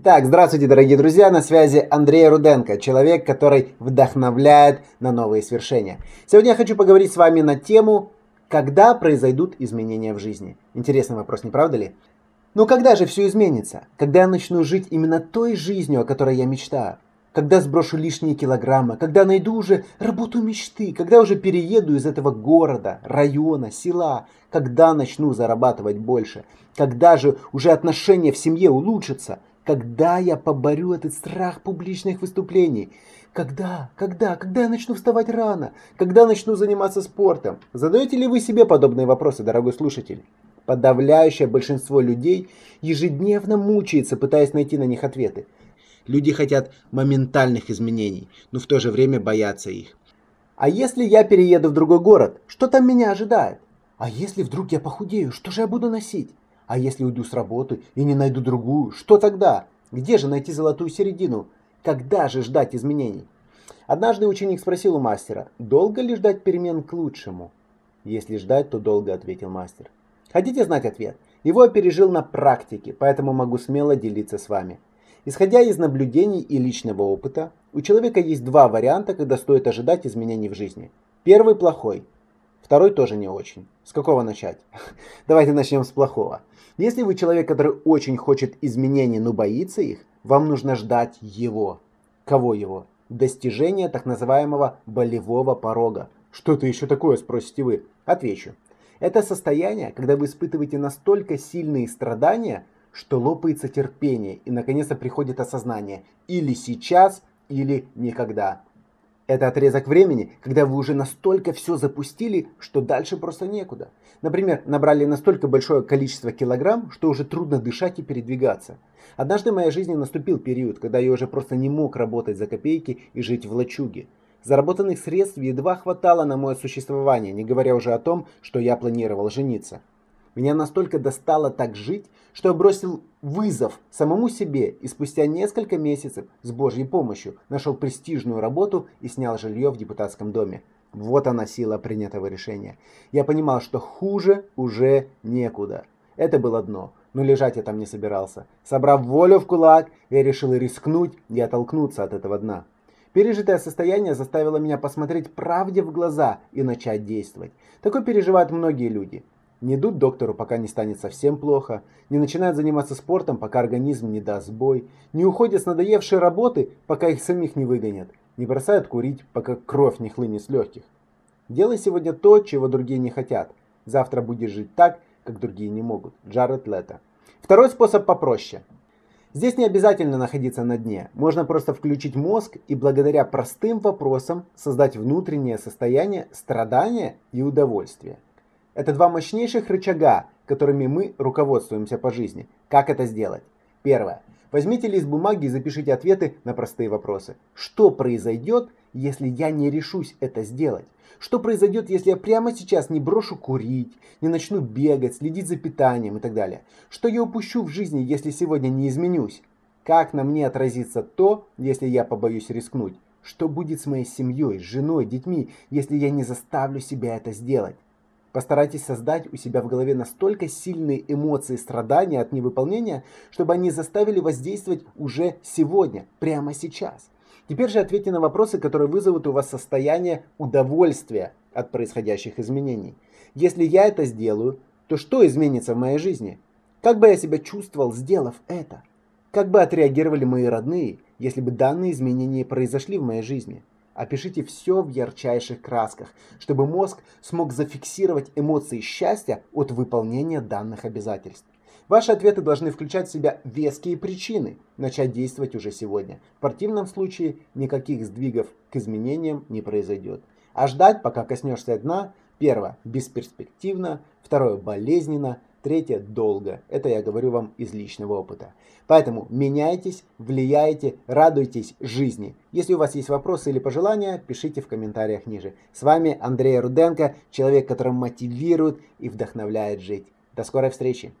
Итак, здравствуйте, дорогие друзья, на связи Андрей Руденко, человек, который вдохновляет на новые свершения. Сегодня я хочу поговорить с вами на тему, когда произойдут изменения в жизни. Интересный вопрос, не правда ли? Но когда же все изменится? Когда я начну жить именно той жизнью, о которой я мечтаю? Когда сброшу лишние килограммы? Когда найду уже работу мечты? Когда уже перееду из этого города, района, села? Когда начну зарабатывать больше? Когда же уже отношения в семье улучшатся? Когда я поборю этот страх публичных выступлений? Когда? Когда? Когда я начну вставать рано? Когда начну заниматься спортом? Задаете ли вы себе подобные вопросы, дорогой слушатель? Подавляющее большинство людей ежедневно мучается, пытаясь найти на них ответы. Люди хотят моментальных изменений, но в то же время боятся их. А если я перееду в другой город, что там меня ожидает? А если вдруг я похудею, что же я буду носить? А если уйду с работы и не найду другую, что тогда? Где же найти золотую середину? Когда же ждать изменений? Однажды ученик спросил у мастера, долго ли ждать перемен к лучшему? Если ждать, то долго, ответил мастер. Хотите знать ответ? Его я пережил на практике, поэтому могу смело делиться с вами. Исходя из наблюдений и личного опыта, у человека есть два варианта, когда стоит ожидать изменений в жизни. Первый плохой, второй тоже не очень. С какого начать? Давайте начнем с плохого. Если вы человек, который очень хочет изменений, но боится их, вам нужно ждать его. Кого его? Достижения так называемого болевого порога. Что это еще такое, спросите вы? Отвечу. Это состояние, когда вы испытываете настолько сильные страдания, что лопается терпение и наконец-то приходит осознание. Или сейчас, или никогда. Это отрезок времени, когда вы уже настолько все запустили, что дальше просто некуда. Например, набрали настолько большое количество килограмм, что уже трудно дышать и передвигаться. Однажды в моей жизни наступил период, когда я уже просто не мог работать за копейки и жить в лачуге. Заработанных средств едва хватало на мое существование, не говоря уже о том, что я планировал жениться. Меня настолько достало так жить, что я бросил вызов самому себе и спустя несколько месяцев с Божьей помощью нашел престижную работу и снял жилье в депутатском доме. Вот она сила принятого решения. Я понимал, что хуже уже некуда. Это было дно, но лежать я там не собирался. Собрав волю в кулак, я решил рискнуть и оттолкнуться от этого дна. Пережитое состояние заставило меня посмотреть правде в глаза и начать действовать. Такое переживают многие люди. Не идут доктору, пока не станет совсем плохо, не начинают заниматься спортом, пока организм не даст сбой, не уходят с надоевшей работы, пока их самих не выгонят, не бросают курить, пока кровь не хлынет с легких. Делай сегодня то, чего другие не хотят. Завтра будешь жить так, как другие не могут. Джаред Лето. Второй способ попроще. Здесь не обязательно находиться на дне. Можно просто включить мозг и благодаря простым вопросам создать внутреннее состояние страдания и удовольствия. Это два мощнейших рычага, которыми мы руководствуемся по жизни. Как это сделать? Первое. Возьмите лист бумаги и запишите ответы на простые вопросы. Что произойдет, если я не решусь это сделать? Что произойдет, если я прямо сейчас не брошу курить, не начну бегать, следить за питанием и так далее? Что я упущу в жизни, если сегодня не изменюсь? Как на мне отразится то, если я побоюсь рискнуть? Что будет с моей семьей, женой, детьми, если я не заставлю себя это сделать? Постарайтесь создать у себя в голове настолько сильные эмоции страдания от невыполнения, чтобы они заставили воздействовать уже сегодня, прямо сейчас. Теперь же ответьте на вопросы, которые вызовут у вас состояние удовольствия от происходящих изменений. Если я это сделаю, то что изменится в моей жизни? Как бы я себя чувствовал, сделав это? Как бы отреагировали мои родные, если бы данные изменения произошли в моей жизни? Опишите все в ярчайших красках, чтобы мозг смог зафиксировать эмоции счастья от выполнения данных обязательств. Ваши ответы должны включать в себя веские причины начать действовать уже сегодня. В противном случае никаких сдвигов к изменениям не произойдет. А ждать, пока коснешься дна, первое – бесперспективно, второе – болезненно, Третье – долго. Это я говорю вам из личного опыта. Поэтому меняйтесь, влияйте, радуйтесь жизни. Если у вас есть вопросы или пожелания, пишите в комментариях ниже. С вами Андрей Руденко, человек, который мотивирует и вдохновляет жить. До скорой встречи!